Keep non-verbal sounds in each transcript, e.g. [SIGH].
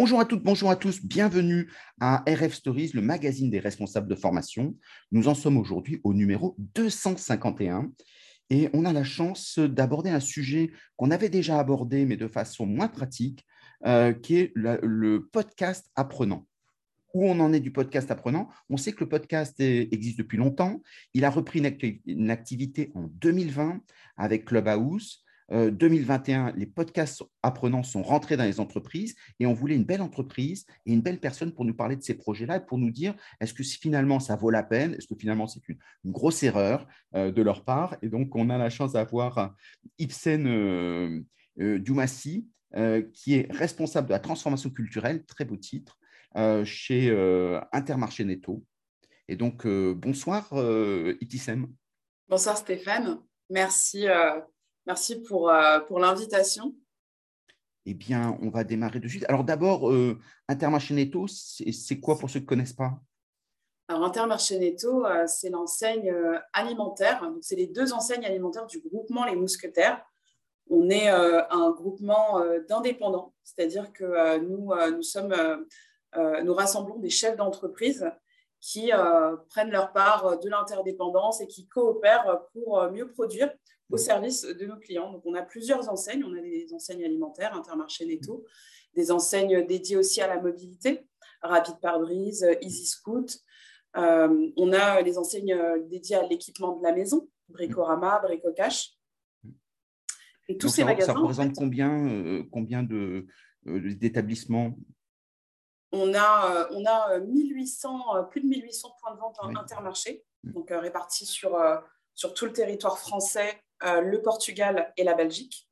Bonjour à toutes, bonjour à tous, bienvenue à RF Stories, le magazine des responsables de formation. Nous en sommes aujourd'hui au numéro 251 et on a la chance d'aborder un sujet qu'on avait déjà abordé mais de façon moins pratique, euh, qui est le, podcast apprenant. Où on en est du podcast apprenant? On sait que le podcast existe depuis longtemps. Il a repris une activité en 2020 avec Clubhouse. 2021, euh, les podcasts apprenants sont rentrés dans les entreprises et on voulait une belle entreprise et une belle personne pour nous parler de ces projets-là et pour nous dire est-ce que finalement ça vaut la peine? Est-ce que finalement c'est une, grosse erreur euh, de leur part? Et donc, on a la chance d'avoir Ibsen euh, Dumassi, qui est responsable de la transformation culturelle, très beau titre, chez Intermarché Netto. Et donc, bonsoir, Itisem. Bonsoir, Stéphane. Merci Merci pour, euh, pour l'invitation. Eh bien, on va démarrer de suite. Alors d'abord, euh, Intermarché Netto, c'est quoi pour ceux qui ne connaissent pas? Alors Intermarché Netto, euh, c'est l'enseigne alimentaire. C'est les deux enseignes alimentaires du groupement Les Mousquetaires. On est un groupement d'indépendants, c'est-à-dire que nous, nous, sommes, nous rassemblons des chefs d'entreprise qui prennent leur part de l'interdépendance et qui coopèrent pour mieux produire au service de nos clients. Donc, on a plusieurs enseignes. On a des enseignes alimentaires, Intermarché Netto, des enseignes dédiées aussi à la mobilité, Rapide Pare-Brise, Easy Scoot. Euh, on a des enseignes dédiées à l'équipement de la maison, Bricorama, Bricocash. Et tous ces magasins. Ça représente combien, euh, combien de, euh, d'établissements on a, on a 1800, plus de 1800 points de vente intermarché, donc répartis sur, sur tout le territoire français euh, le Portugal et la Belgique,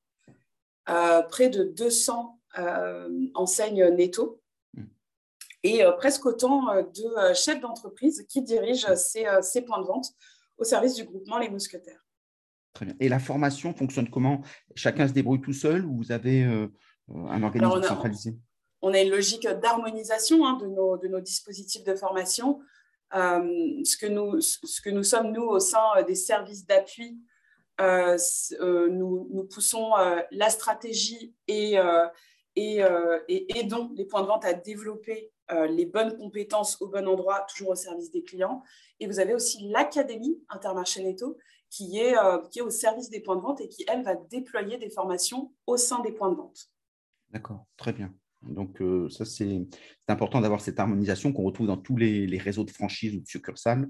euh, près de 200 euh, enseignes netto. Hmm. et presque autant de chefs d'entreprise qui dirigent ces, ces, points de vente au service du groupement Les Mousquetaires. Très bien. Et la formation fonctionne comment? Chacun se débrouille tout seul ou vous avez un organisme centralisé? On a une logique d'harmonisation hein, de, nos, dispositifs de formation. ce, que nous, ce que nous sommes, nous, au sein des services d'appui euh, euh, nous, poussons euh, la stratégie et, aidons les points de vente à développer les bonnes compétences au bon endroit, toujours au service des clients. Et vous avez aussi l'Académie Intermarché Netto qui est au service des points de vente et qui, elle, va déployer des formations au sein des points de vente. D'accord, très bien. Donc, ça, c'est important d'avoir cette harmonisation qu'on retrouve dans tous les, les, réseaux de franchise ou de succursales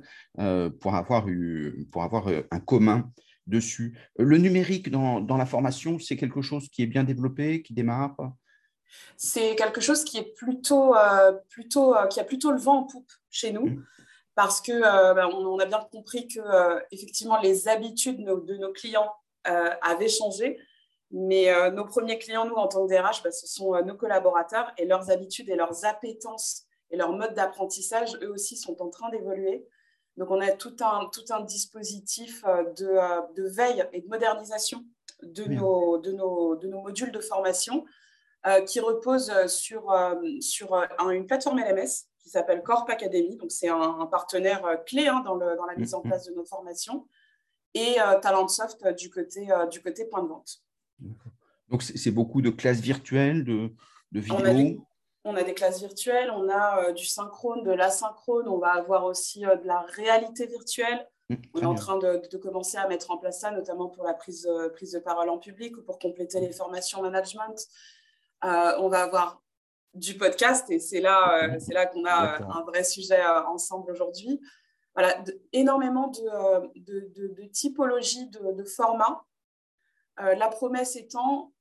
pour avoir, eu, pour avoir un commun dessus. Le numérique dans, dans la formation, c'est quelque chose qui est bien développé, qui démarre C'est quelque chose qui, est plutôt, euh, plutôt, euh, qui a plutôt le vent en poupe chez nous. Mmh. Parce que euh, ben, on, a bien compris que effectivement les habitudes de nos clients avaient changé, mais nos premiers clients, nous en tant que DRH, ben, ce sont nos collaborateurs et leurs habitudes et leurs appétences et leur mode d'apprentissage, eux aussi, sont en train d'évoluer. Donc, on a tout un, tout un dispositif euh, de, euh, de veille et de modernisation de, nos, de, nos, de nos modules de formation euh, qui repose sur, sur une plateforme LMS qui s'appelle Corp Academy. Donc, c'est un, partenaire clé hein, dans, le, dans, la mise en mm-hmm. place de nos formations et Talentsoft du côté, du côté point de vente. Donc, c'est beaucoup de classes virtuelles, de, de vidéos on a des classes virtuelles, on a euh, du synchrone, de l'asynchrone, on va avoir aussi euh, de la réalité virtuelle. Mmh, on est en train de, commencer à mettre en place ça, notamment pour la prise, euh, prise de parole en public ou pour compléter les formations management. on va avoir du podcast et c'est là, c'est là qu'on a un vrai sujet ensemble aujourd'hui. Voilà, énormément de, de typologies de, formats. La promesse étant,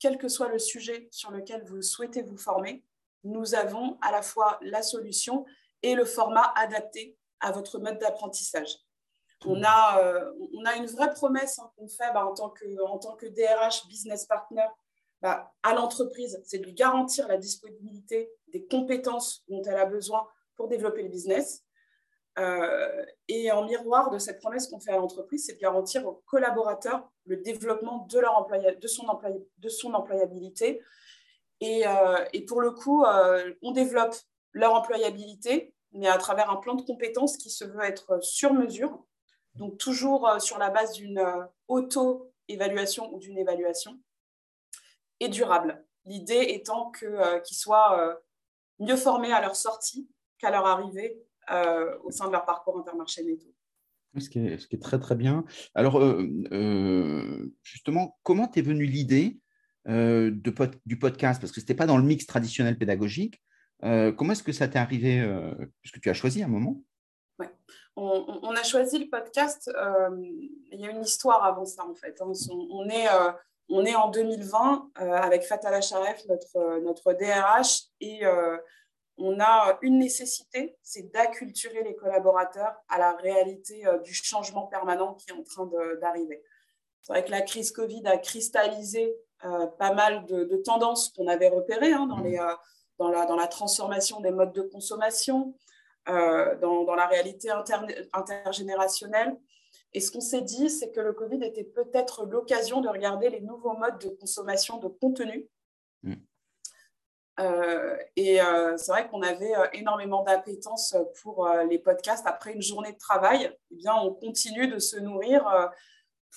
quel que soit le sujet sur lequel vous souhaitez vous former, nous avons à la fois la solution et le format adapté à votre mode d'apprentissage. On a, euh, on a une vraie promesse hein, qu'on fait bah, en, tant que, en tant que DRH, business partner, bah, à l'entreprise, c'est de lui garantir la disponibilité des compétences dont elle a besoin pour développer le business. Euh, et en miroir de cette promesse qu'on fait à l'entreprise, c'est de garantir aux collaborateurs le développement de, leur de, son, de son employabilité. Euh, et, pour le coup, euh, on développe leur employabilité, mais à travers un plan de compétences qui se veut être sur mesure, donc toujours euh, sur la base d'une auto-évaluation ou d'une évaluation, et durable. L'idée étant qu'ils soient mieux formés à leur sortie qu'à leur arrivée au sein de leur parcours Intermarché Netto. Ce qui, est, ce qui est très très bien. Alors justement, comment t'es venue l'idée de, du podcast? Parce que ce n'était pas dans le mix traditionnel pédagogique. comment est-ce que ça t'est arrivé Puisque tu as choisi un moment? On, a choisi le podcast. Euh, il y a une histoire avant ça, en fait. Hein. On, est, euh, on est en 2020 euh, avec Fatala Sharef, notre, notre DRH, et on a une nécessité, c'est d'acculturer les collaborateurs à la réalité du changement permanent qui est en train d'arriver. C'est vrai que la crise Covid a cristallisé pas mal de, tendances qu'on avait repérées hein, dans, les, dans, la, dans la transformation des modes de consommation, euh, dans, la réalité intergénérationnelle. Et ce qu'on s'est dit, c'est que le Covid était peut-être l'occasion de regarder les nouveaux modes de consommation de contenu. Mm. Euh, et euh, c'est vrai qu'on avait énormément d'appétence pour les podcasts. Après une journée de travail, eh bien, on continue de se nourrir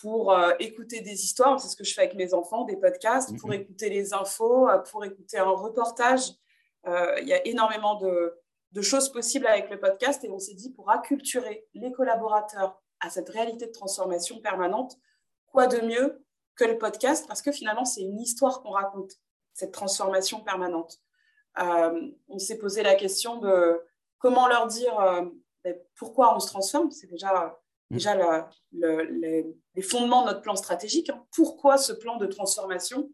pour écouter des histoires. C'est ce que je fais avec mes enfants, des podcasts, pour mm-hmm. écouter les infos, pour écouter un reportage. Il y a énormément de, de choses possibles avec le podcast et on s'est dit pour acculturer les collaborateurs à cette réalité de transformation permanente, quoi de mieux que le podcast? Parce que finalement c'est une histoire qu'on raconte, cette transformation permanente. Euh, on s'est posé la question de comment leur dire euh, ben, pourquoi on se transforme, c'est déjà, mmh. déjà les, fondements de notre plan stratégique. Hein. Pourquoi ce plan de transformation?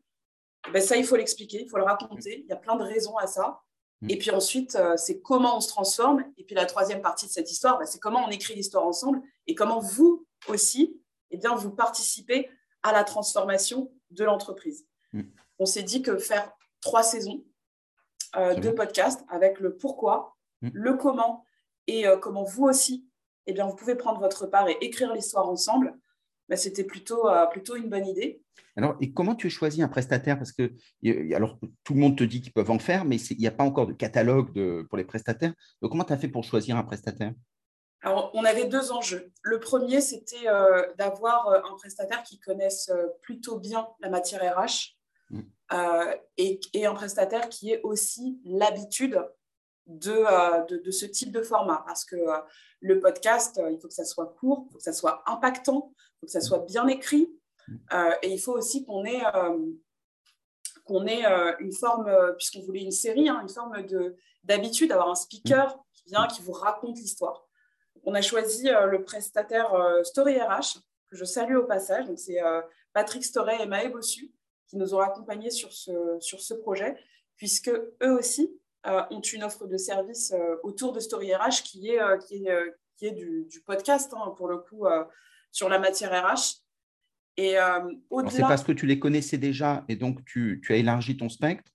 Ben, Ça, il faut l'expliquer, il faut le raconter, il y a plein de raisons à ça. Mm. Et puis ensuite, euh, c'est comment on se transforme. Et puis la troisième partie de cette histoire, bah, c'est comment on écrit l'histoire ensemble et comment vous aussi, eh bien, vous participez à la transformation de l'entreprise. On s'est dit que faire trois saisons euh, de podcast avec le pourquoi, mm. le comment et euh, comment vous aussi, eh bien, vous pouvez prendre votre part et écrire l'histoire ensemble, bah, c'était plutôt, plutôt une bonne idée. Alors, et comment tu as choisi un prestataire? Parce que alors, tout le monde te dit qu'ils peuvent en faire, mais il n'y a pas encore de catalogue de, pour les prestataires. Donc, comment tu as fait pour choisir un prestataire? Alors, on avait deux enjeux. Le premier, c'était euh, d'avoir euh, un prestataire qui connaisse euh, plutôt bien la matière RH mmh. et, et, un prestataire qui ait aussi l'habitude de, de, de, ce type de format. Parce que le podcast, il faut que ça soit court, il faut que ça soit impactant, il faut que ça soit bien écrit, euh, et il faut aussi qu'on ait, euh, qu'on ait euh, une forme, puisqu'on voulait une série, hein, une forme d'habitude, d'avoir un speaker qui vient, qui vous raconte l'histoire. On a choisi le prestataire Story RH, que je salue au passage. Donc, c'est Patrick Story et Maë Bossu qui nous ont accompagnés sur ce, sur ce projet, puisque eux aussi ont une offre de service autour de Story RH qui est, qui est, qui est du, podcast, hein, pour le coup, sur la matière RH. Et euh, C'est parce que tu les connaissais déjà et donc tu, tu as élargi ton spectre?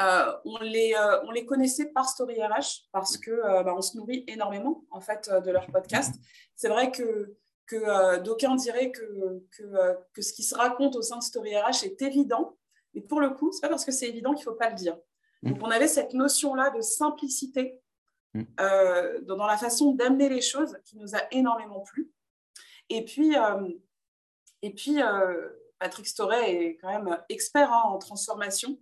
Euh, on, les, euh, on les connaissait par Story RH parce que bah, on se nourrit énormément en fait de leur podcast. C'est vrai que, que d'aucuns diraient que, que, que, ce qui se raconte au sein de Story RH est évident, mais pour le coup, c'est pas parce que c'est évident qu'il faut pas le dire. Mmh. Donc on avait cette notion là de simplicité mmh. dans la façon d'amener les choses qui nous a énormément plu. Et puis, euh, et puis euh, Patrick Storet est quand même expert hein, en transformation.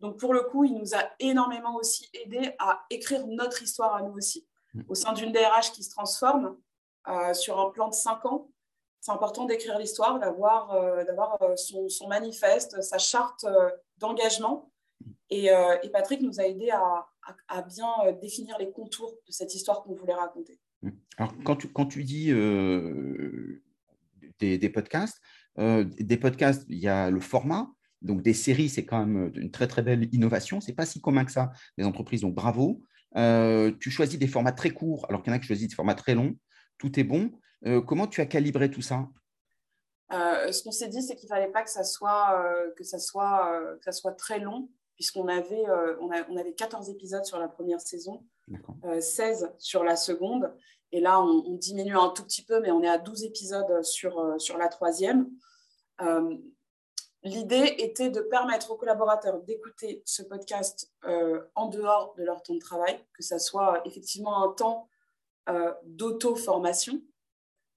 Donc, pour le coup, il nous a énormément aussi aidé à écrire notre histoire à nous aussi. Mm. Au sein d'une DRH qui se transforme euh, sur un plan de cinq ans, c'est important d'écrire l'histoire, d'avoir d'avoir son, son, manifeste, sa charte d'engagement. Et, Patrick nous a aidé à, bien définir les contours de cette histoire qu'on voulait raconter. Alors, quand tu, quand tu dis euh, des, podcasts, euh, des podcasts, il y a le format. Donc, des séries, c'est quand même une très, très belle innovation. Ce n'est pas si commun que ça, les entreprises. Donc, bravo. Euh, tu choisis des formats très courts, alors qu'il y en a qui choisissent des formats très longs. Tout est bon. comment tu as calibré tout ça? Ce qu'on s'est dit, c'est qu'il ne fallait pas que ça soit, que ça soit, que ça soit très long, puisqu'on avait, on, on avait 14 épisodes sur la première saison. 16 sur la seconde. Et là, on, diminue un tout petit peu, mais on est à 12 épisodes sur, euh, sur la troisième. Euh, l'idée était de permettre aux collaborateurs d'écouter ce podcast euh, en dehors de leur temps de travail, que ça soit effectivement un temps d'auto-formation,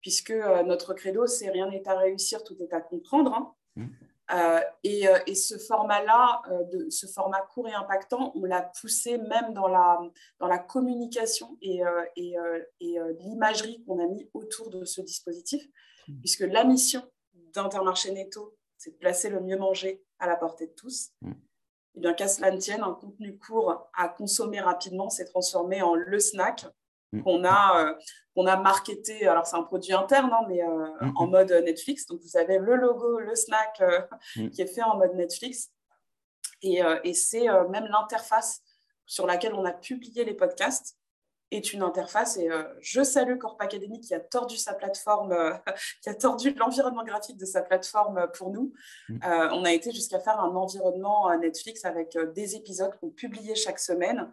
puisque notre credo, c'est rien n'est à réussir, tout est à comprendre. Hein. et, et, ce format-là, ce format court et impactant, on l'a poussé même dans la, dans la communication et, et, et l'imagerie qu'on a mis autour de ce dispositif, mmh. puisque la mission d'Intermarché Netto, c'est de placer le mieux manger à la portée de tous. Mmh. Et bien qu'à cela ne tienne, un contenu court à consommer rapidement s'est transformé en le snack. Qu'on a, euh, a marketé. Alors, c'est un produit interne, hein, mais euh, mm, en mm. mode Netflix. Donc, vous avez le logo, le snack euh, qui est fait en mode Netflix. Et, et c'est même l'interface sur laquelle on a publié les podcasts est une interface. Et je salue Corp Academy qui a tordu sa plateforme, [LAUGHS] qui a tordu l'environnement graphique de sa plateforme pour nous. Mm. on a été jusqu'à faire un environnement Netflix avec des épisodes qu'on publiait chaque semaine.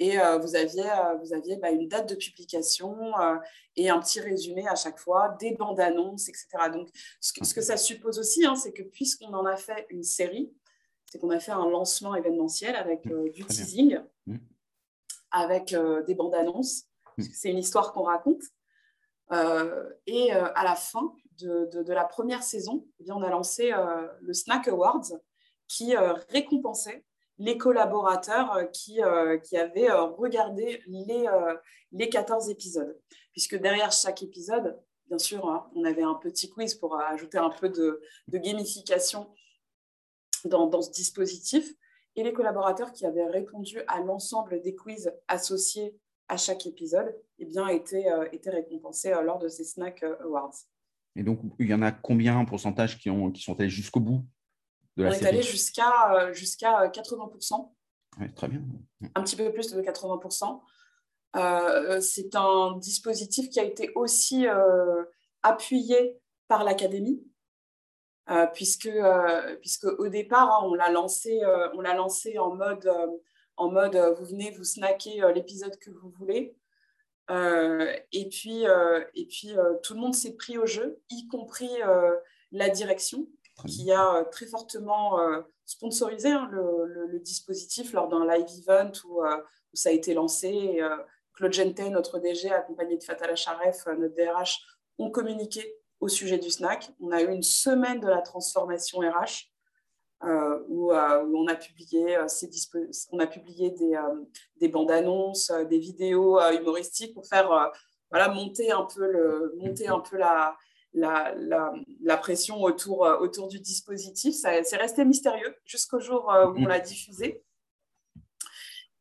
Et vous aviez, vous aviez bah, une date de publication et un petit résumé à chaque fois, des bandes annonces, etc. Donc, ce que, ce que ça suppose aussi, hein, c'est que puisqu'on en a fait une série, c'est qu'on a fait un lancement événementiel avec mm. du teasing. Mm avec euh, des bandes annonces. Mm. C'est une histoire qu'on raconte. Euh, et euh, à la fin de, de, la première saison, eh bien, on a lancé le Snack Awards qui récompensait les collaborateurs qui, qui avaient regardé les, les 14 épisodes. Puisque derrière chaque épisode, bien sûr, hein, on avait un petit quiz pour ajouter un peu de, gamification dans, ce dispositif et les collaborateurs qui avaient répondu à l'ensemble des quiz associés à chaque épisode eh bien, étaient, euh, récompensés euh, lors de ces Snack euh, Awards. Et donc, il y en a combien en pourcentage qui, ont, qui sont allés jusqu'au bout? De la On est allé jusqu'à jusqu'à 80%. très bien. Un petit peu plus de 80%. c'est un dispositif qui a été aussi appuyé par l'académie. Euh, puisque, euh, puisque au départ, hein, on l'a lancé, euh, on l'a lancé en mode, en mode vous venez, vous snacker l'épisode que vous voulez. et puis, et puis tout le monde s'est pris au jeu, y compris la direction, qui a très fortement sponsorisé hein, le, dispositif lors d'un live event où, où, ça a été lancé. Claude Gentet, notre DG, accompagné de Fatal Acharef, notre DRH, ont communiqué au sujet du snack. On a eu une semaine de la transformation RH euh, euh, où, on a publié, euh, ces on a publié des, des bandes annonces, des vidéos humoristiques pour faire voilà, monter un peu, le, monter un peu la, la, la, pression autour, autour du dispositif. C'est resté mystérieux jusqu'au jour où on l'a diffusé.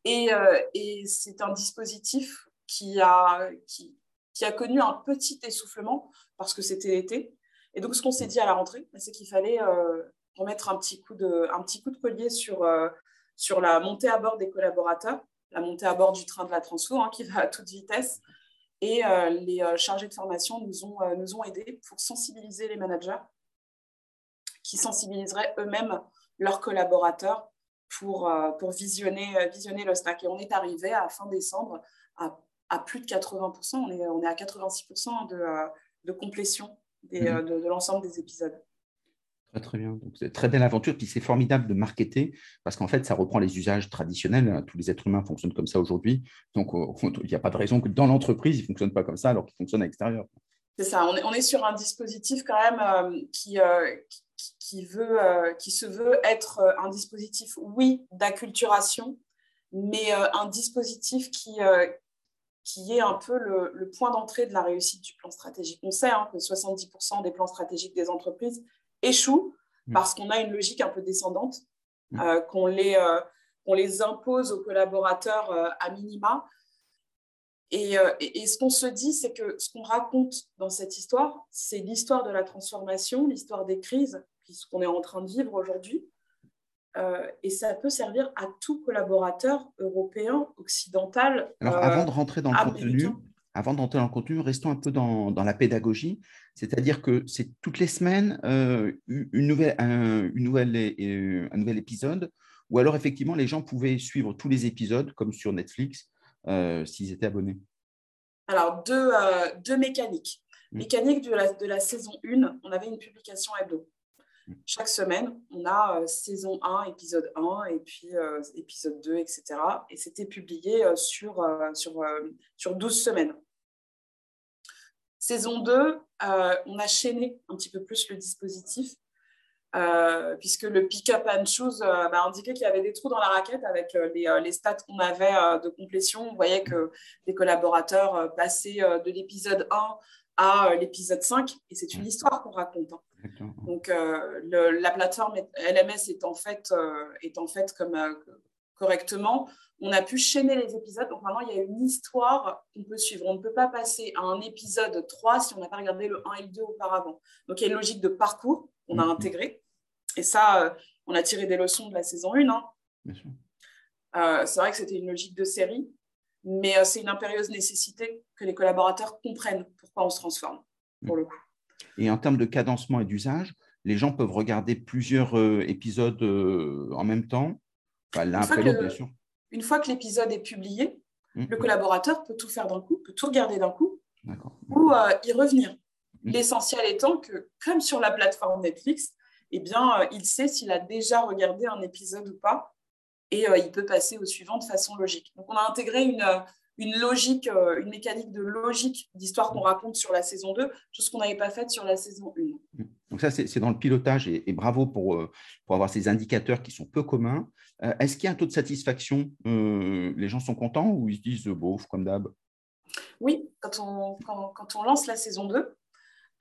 Et, et c'est un dispositif qui a, qui, qui a connu un petit essoufflement parce que c'était l'été. Et donc, ce qu'on s'est dit à la rentrée, c'est qu'il fallait euh, remettre un petit coup de, un petit coup de collier sur, euh, sur la montée à bord des collaborateurs, la montée à bord du train de la transfo hein, qui va à toute vitesse. Et euh, les chargés de formation nous ont, nous ont aidés pour sensibiliser les managers qui sensibiliseraient eux-mêmes leurs collaborateurs pour, pour visionner, visionner le snack. Et on est arrivé à fin décembre à, à plus de 80%, on est, on est à 86% de, de complétion mhm. euh, de, l'ensemble des épisodes. Très, bien. Donc, c'est très belle aventure. Puis c'est formidable de marketer parce qu'en fait, ça reprend les usages traditionnels. Tous les êtres humains fonctionnent comme ça aujourd'hui. Donc, il n'y a pas de raison que dans l'entreprise, ils ne fonctionnent pas comme ça alors qu'ils fonctionnent à l'extérieur. C'est ça. On est, sur un dispositif quand même euh, qui, euh, qui, veut, qui se veut être un dispositif, oui, d'acculturation, mais un dispositif qui, qui est un peu le, point d'entrée de la réussite du plan stratégique. On sait hein, que 70% des plans stratégiques des entreprises échouent mm. parce qu'on a une logique un peu descendante, mm. euh, qu'on les, euh, les, impose aux collaborateurs euh, à minima. Et, et, ce qu'on se dit, c'est que ce qu'on raconte dans cette histoire, c'est l'histoire de la transformation, l'histoire des crises, qu'on est en train de vivre aujourd'hui. Euh, et ça peut servir à tout collaborateur européen, occidental. Alors, avant de rentrer dans le contenu, avant d'entrer dans le contenu, restons un peu dans, dans la pédagogie, c'est-à-dire que c'est toutes les semaines euh, une nouvelle, un, une nouvelle, euh, un nouvel épisode, ou alors effectivement les gens pouvaient suivre tous les épisodes comme sur Netflix s'ils étaient abonnés. Alors, deux, deux mécaniques. Mmh. Mécanique de la, de la saison 1, on avait une publication hebdo. Chaque semaine, on a euh, saison 1, épisode 1, et puis euh, épisode 2, etc. Et c'était publié euh, sur, sur, sur 12 semaines. Saison 2, on a chaîné un petit peu plus le dispositif. Euh, puisque le pick-up and choose euh, bah, indiquait qu'il y avait des trous dans la raquette avec euh, les, stats qu'on avait de complétion. On voyait que les collaborateurs passaient de l'épisode 1 à l'épisode 5, et c'est une histoire qu'on raconte. Hein. Donc la plateforme LMS est en fait, est en fait comme, correctement. On a pu chaîner les épisodes, donc maintenant il y a une histoire qu'on peut suivre. On ne peut pas passer à un épisode 3 si on n'a pas regardé le 1 et le 2 auparavant. Donc il y a une logique de parcours qu'on a mhm. intégrée. Et ça, euh, on a tiré des leçons de la saison 1. Hein. Euh, c'est vrai que c'était une logique de série, mais euh, c'est une impérieuse nécessité que les collaborateurs comprennent pourquoi on se transforme, pour le coup. Et en termes de cadencement et d'usage, les gens peuvent regarder plusieurs épisodes en même temps, l'un après l'autre, bien sûr. Une fois que l'épisode est publié, mmh. le collaborateur peut tout faire d'un coup, peut tout regarder d'un coup, ou y revenir. Mmh. L'essentiel étant que, comme sur la plateforme Netflix, eh bien, euh, il sait s'il a déjà regardé un épisode ou pas, et euh, il peut passer au suivant de façon logique. Donc, on a intégré une, euh, une logique, une mécanique de logique d'histoire qu'on raconte sur la saison 2, chose qu'on n'avait pas faite sur la saison 1. Donc ça, c'est dans le pilotage et, bravo pour, pour avoir ces indicateurs qui sont peu communs. Est-ce qu'il y a un taux de satisfaction Les gens sont contents ou ils se disent, bof, comme d'hab? Oui, quand on, quand, on lance la saison 2,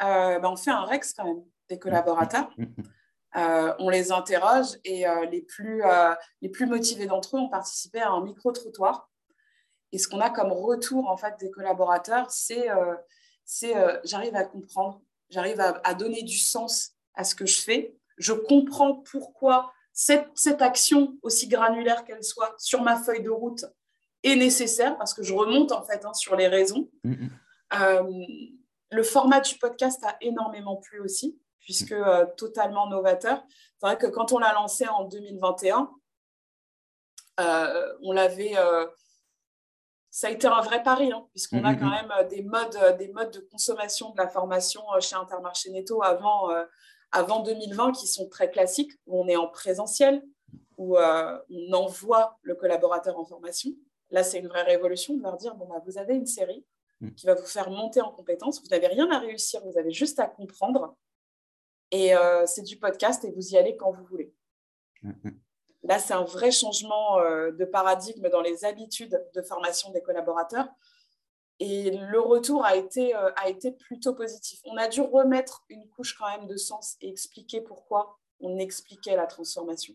ben, on fait un REX quand même des collaborateurs. Mm, mm, mm. Euh, on les interroge et euh, les, plus, euh, les plus motivés d'entre eux ont participé à un micro-trottoir. Et ce qu'on a comme retour en fait des collaborateurs, c'est c'est j'arrive à comprendre, j'arrive à, donner du sens à ce que je fais. Je comprends pourquoi cette, cette action, aussi granulaire qu'elle soit, sur ma feuille de route est nécessaire parce que je remonte en fait hein, sur les raisons. le format du podcast a énormément plu aussi puisque euh, totalement novateur. C'est vrai que quand on l'a lancé en 2021, euh, on l'avait. Euh, ça a été un vrai pari, hein, puisqu'on a mm-hmm. quand même des modes, des modes de consommation de la formation chez Intermarché Netto avant, avant 2020 qui sont très classiques, où on est en présentiel, où on envoie le collaborateur en formation. Là, c'est une vraie révolution de leur dire bon, bah, vous avez une série mm. qui va vous faire monter en compétences, vous n'avez rien à réussir, vous avez juste à comprendre et euh, c'est du podcast et vous y allez quand vous voulez. Là, c'est un vrai changement euh, de paradigme dans les habitudes de formation des collaborateurs. Et le retour a été, euh, a été plutôt positif. On a dû remettre une couche quand même de sens et expliquer pourquoi on expliquait la transformation.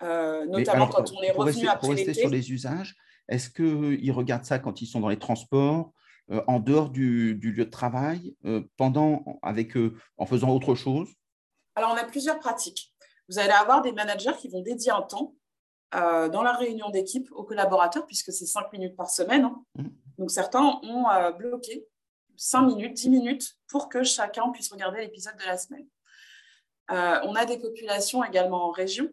notamment quand on est revenu après Pour rester sur les usages, est-ce qu'ils regardent ça quand ils sont dans les transports euh, en dehors du, lieu de travail, euh, pendant, avec, en faisant autre chose? Alors, on a plusieurs pratiques. Vous allez avoir des managers qui vont dédier un temps euh, dans la réunion d'équipe aux collaborateurs, puisque c'est cinq minutes par semaine. Hein. Mmh. Donc, certains ont bloqué cinq minutes, dix minutes pour que chacun puisse regarder l'épisode de la semaine. on a des populations également en région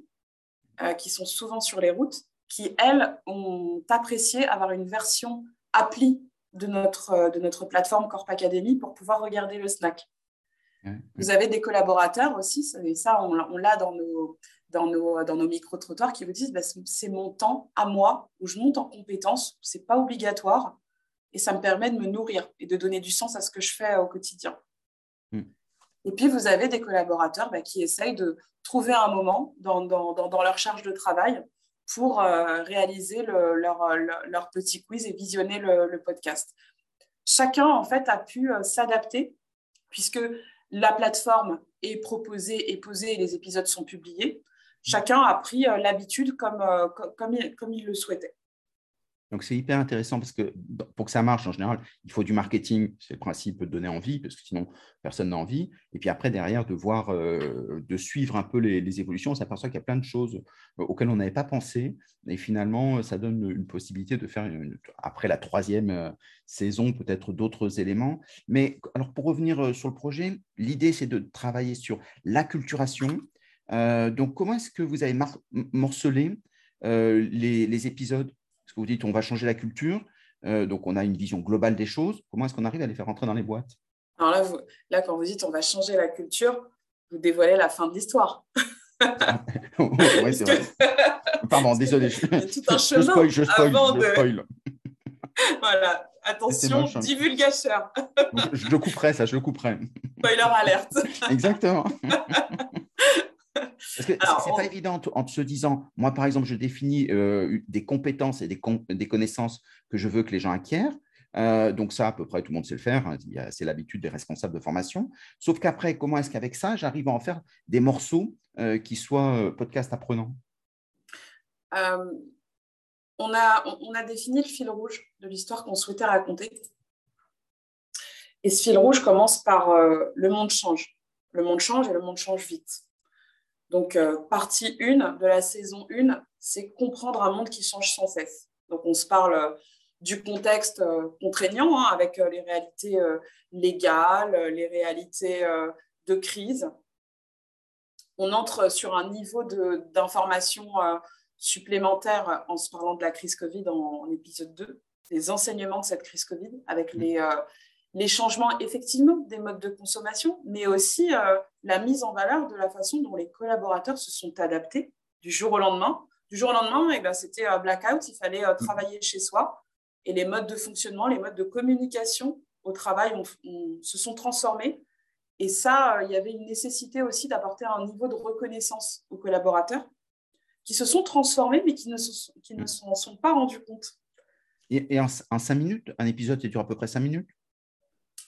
qui sont souvent sur les routes, qui, elles, ont apprécié avoir une version appli de notre, euh, de notre plateforme Corp Academy pour pouvoir regarder le snack. Vous avez des collaborateurs aussi, et ça, on, l'a dans nos, dans nos, dans nos micro-trottoirs qui vous disent bah, c'est mon temps à moi où je monte en compétences, c'est pas obligatoire et ça me permet de me nourrir et de donner du sens à ce que je fais au quotidien. Mm. Et puis, vous avez des collaborateurs bah, qui essayent de trouver un moment dans, dans, dans, leur charge de travail pour euh, réaliser leur, leur, petit quiz et visionner le, podcast. Chacun, en fait, a pu euh, s'adapter puisque la plateforme est proposée et posée et les épisodes sont publiés. Chacun a pris euh, l'habitude comme, comme, comme il le souhaitait. Donc, c'est hyper intéressant parce que pour que ça marche, en général, il faut du marketing. C'est le principe de donner envie parce que sinon, personne n'a envie. Et puis après, derrière, de voir, euh, de suivre un peu les, évolutions, on s'aperçoit qu'il y a plein de choses euh, auxquelles on n'avait pas pensé. Et finalement, ça donne une possibilité de faire, après la troisième euh, saison, peut-être d'autres éléments. Mais alors, pour revenir sur le projet, l'idée, c'est de travailler sur l'acculturation. donc, comment est-ce que vous avez morcelé les épisodes parce que vous dites on va changer la culture, euh, donc on a une vision globale des choses. Comment est-ce qu'on arrive à les faire rentrer dans les boîtes? Alors là, là, quand vous dites on va changer la culture, vous dévoilez la fin de l'histoire. [LAUGHS] oui, c'est vrai. [LAUGHS] Pardon, désolé. [LAUGHS] Je, tout un chemin je spoil, je spoil, avant de... voilà, attention, divulgateur. je le couperai, ça, je le couperai. Spoiler alerte. Exactement. Parce que c'est pas évident en se disant, moi par exemple, je définis euh, des compétences et des, des, connaissances que je veux que les gens acquièrent. Euh, donc ça, à peu près, tout le monde sait le faire. Hein, c'est l'habitude des responsables de formation. Sauf qu'après, comment est-ce qu'avec ça, j'arrive à en faire des morceaux euh, qui soient podcast apprenants? On, a, on a défini le fil rouge de l'histoire qu'on souhaitait raconter. Et ce fil rouge commence par le monde change. Le monde change et le monde change vite. Donc, euh, partie 1 de la saison 1, c'est comprendre un monde qui change sans cesse. Donc, on se parle euh, du contexte euh, contraignant hein, avec les réalités légales, les réalités de crise. On entre sur un niveau d'information supplémentaire en se parlant de la crise Covid en, en, épisode 2, des enseignements de cette crise Covid avec les, les changements effectivement des modes de consommation, mais aussi euh, la mise en valeur de la façon dont les collaborateurs se sont adaptés du jour au lendemain. Du jour au lendemain, eh ben, c'était un blackout, il fallait euh, travailler chez soi et les modes de fonctionnement, les modes de communication au travail se sont transformés. Et ça, euh, il y avait une nécessité aussi d'apporter un niveau de reconnaissance aux collaborateurs qui se sont transformés, mais qui ne s'en sont pas rendus compte. Et, en, en, cinq minutes, un épisode, ça dure à peu près cinq minutes?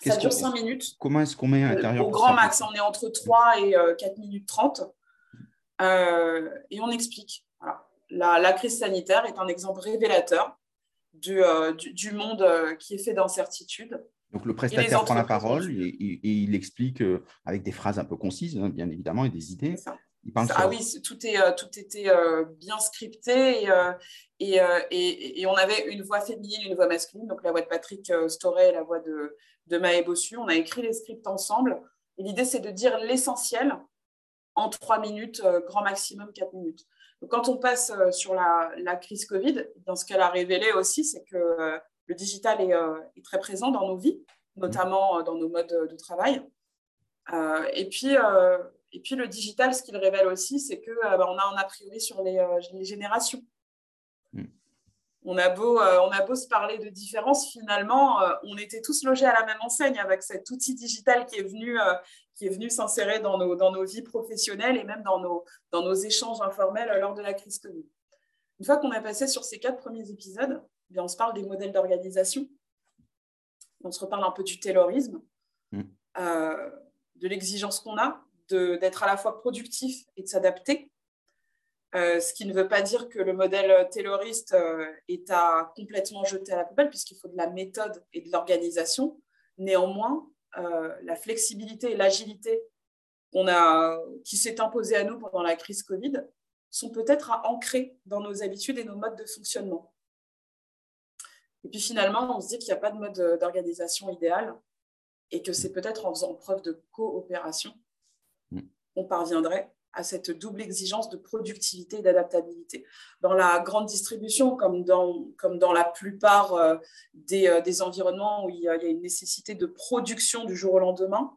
Ça dure 5 minutes. Comment est-ce qu'on met à l'intérieur Au grand max, on est entre 3 et 4 euh, minutes 30. Euh, et on explique. La, crise sanitaire est un exemple révélateur du, euh, du, monde qui est fait d'incertitude. Donc le prestataire prend la parole et, il explique avec des phrases un peu concises, hein, bien évidemment, et des idées. ah oui, tout, est, tout était bien scripté et, et, et, on avait une voix féminine, une voix masculine, donc la voix de Patrick Storey et la voix de, de Maë Bossu. On a écrit les scripts ensemble. Et l'idée, c'est de dire l'essentiel en trois minutes, euh, grand maximum quatre minutes. Quand on passe euh, sur la, crise Covid, dans ce qu'elle a révélé aussi, c'est que euh, le digital est, très présent dans nos vies, notamment dans nos modes de travail. et, puis, et puis, le digital, ce qu'il révèle aussi, c'est qu'on bah, a un a priori sur les générations on a beau, euh, on a beau se parler de différences, finalement, euh, on était tous logés à la même enseigne avec cet outil digital qui est venu, euh, qui est venu s'insérer dans nos, dans nos vies professionnelles et même dans nos, dans nos échanges informels lors de la crise Covid. Une fois qu'on a passé sur ces quatre premiers épisodes, eh bien, on se parle des modèles d'organisation, on se reparle un peu du taylorisme, mm. de l'exigence qu'on a d'être à la fois productif et de s'adapter euh, ce qui ne veut pas dire que le modèle tayloriste euh, est à complètement jeter à la poubelle, puisqu'il faut de la méthode et de l'organisation. Néanmoins, euh, la flexibilité et l'agilité qui s'est imposée à nous pendant la crise Covid sont peut-être à ancrer dans nos habitudes et nos modes de fonctionnement. Et puis finalement, on se dit qu'il n'y a pas de mode d'organisation idéal et que c'est peut-être en faisant preuve de coopération mm. qu'on parviendrait à cette double exigence de productivité et d'adaptabilité. Dans la grande distribution, comme dans, comme dans la plupart euh, des, euh, des, environnements où il y, a, une nécessité de production du jour au lendemain,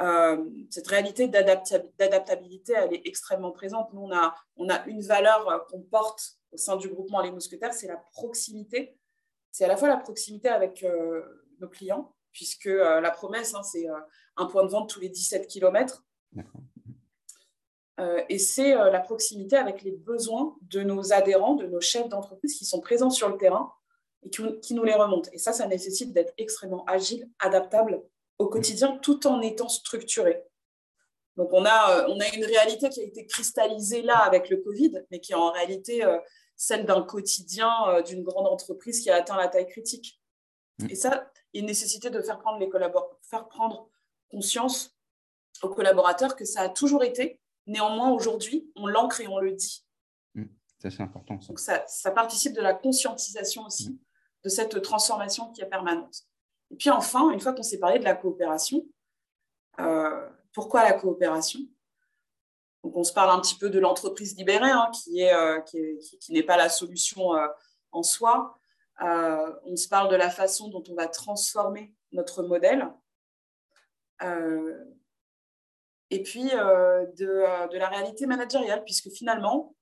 euh, cette réalité d'adaptabilité, elle est extrêmement présente. Nous, on a, on a une valeur qu'on porte au sein du groupement Les Mousquetaires, c'est la proximité. C'est à la fois la proximité avec nos clients, puisque la promesse, hein, c'est un point de vente tous les 17 km. Euh, et c'est euh, la proximité avec les besoins de nos adhérents, de nos chefs d'entreprise qui sont présents sur le terrain et qui, nous les remontent. Et ça, ça nécessite d'être extrêmement agile, adaptable au quotidien, tout en étant structuré. Donc, on a, euh, on a une réalité qui a été cristallisée là avec le Covid, mais qui est en réalité celle d'un quotidien d'une grande entreprise qui a atteint la taille critique. Mm. Et ça, il y a une nécessité de faire prendre, les faire prendre conscience aux collaborateurs que ça a toujours été Néanmoins, aujourd'hui, on l'ancre et on le dit. Mmh, c'est important. Donc, ça, participe de la conscientisation aussi mmh. de cette transformation qui est permanente. Et puis enfin, une fois qu'on s'est parlé de la coopération, euh, pourquoi la coopération? Donc, on se parle un petit peu de l'entreprise libérée, hein, qui n'est euh, qui, pas la solution euh, en soi. on se parle de la façon dont on va transformer notre modèle et puis euh, euh, de, la réalité managériale, puisque finalement,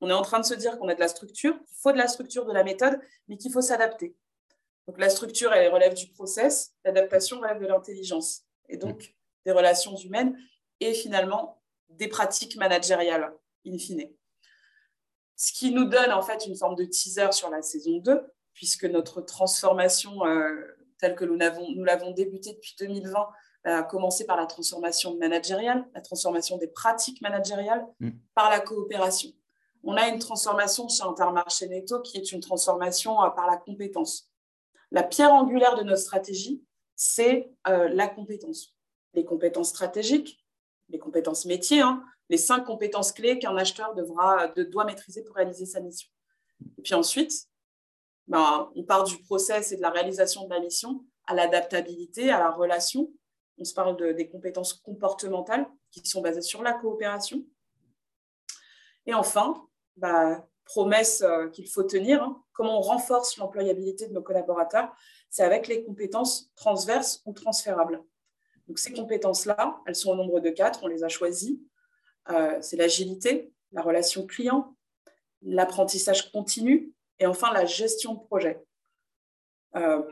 on est en train de se dire qu'on a de la structure, qu'il faut de la structure, de la méthode, mais qu'il faut s'adapter. Donc la structure, elle relève du process, l'adaptation relève de l'intelligence, et donc des relations humaines, et finalement des pratiques managériales, in fine. Ce qui nous donne en fait une forme de teaser sur la saison 2, puisque notre transformation euh, telle que nous l'avons débutée depuis 2020 a commencé par la transformation managériale, la transformation des pratiques managériales, mm. par la coopération. On a une transformation chez Intermarché Netto qui est une transformation euh, par la compétence. La pierre angulaire de notre stratégie, c'est euh, la compétence. Les compétences stratégiques, les compétences métiers, hein, les cinq compétences clés qu'un acheteur devra, doit maîtriser pour réaliser sa mission. Et puis ensuite, ben, on part du process et de la réalisation de la mission à l'adaptabilité, à la relation. On se parle de, des compétences comportementales qui sont basées sur la coopération. Et enfin, bah, promesse euh, qu'il faut tenir, hein. comment on renforce l'employabilité de nos collaborateurs, c'est avec les compétences transverses ou transférables. Donc ces compétences-là, elles sont au nombre de quatre, on les a choisies. Euh, c'est l'agilité, la relation client, l'apprentissage continu et enfin la gestion de projet. Euh,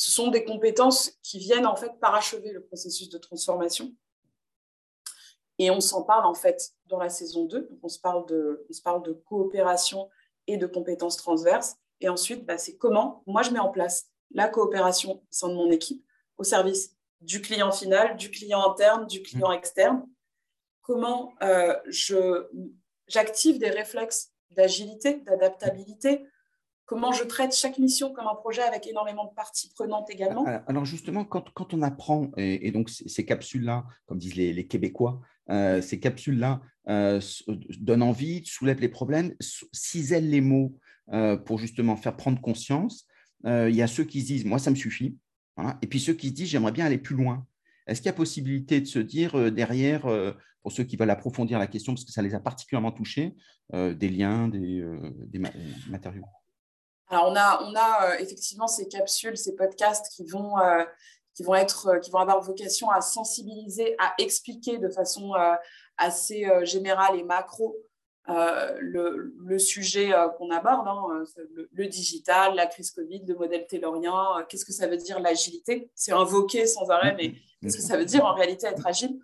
ce sont des compétences qui viennent en fait parachever le processus de transformation. Et on s'en parle en fait dans la saison 2. on, se parle de, on se parle de coopération et de compétences transverses. Et ensuite, bah, c'est comment moi je mets en place la coopération au sein de mon équipe au service du client final, du client interne, du client externe. Comment euh, j'active des réflexes d'agilité, d'adaptabilité, comment je traite chaque mission comme un projet avec énormément de parties prenantes également. Alors justement, quand, on apprend, et, donc ces, capsules-là, comme disent les, Québécois, euh, ces capsules-là euh, donnent envie, soulèvent les problèmes, cisèlent les mots euh, pour justement faire prendre conscience. Il y a ceux qui se disent, moi, ça me suffit. Et puis ceux qui se disent, j'aimerais bien aller plus loin. Est-ce qu'il y a possibilité de se dire derrière, pour ceux qui veulent approfondir la question, parce que ça les a particulièrement touchés, des liens, des matériaux? Alors, on a, on a effectivement ces capsules, ces podcasts qui vont, qui, vont être, qui vont avoir vocation à sensibiliser, à expliquer de façon assez générale et macro le, le, sujet qu'on aborde, hein, le, digital, la crise Covid, le modèle taylorien, qu'est-ce que ça veut dire l'agilité? C'est invoqué sans arrêt, mais qu'est-ce que ça veut dire en réalité être agile?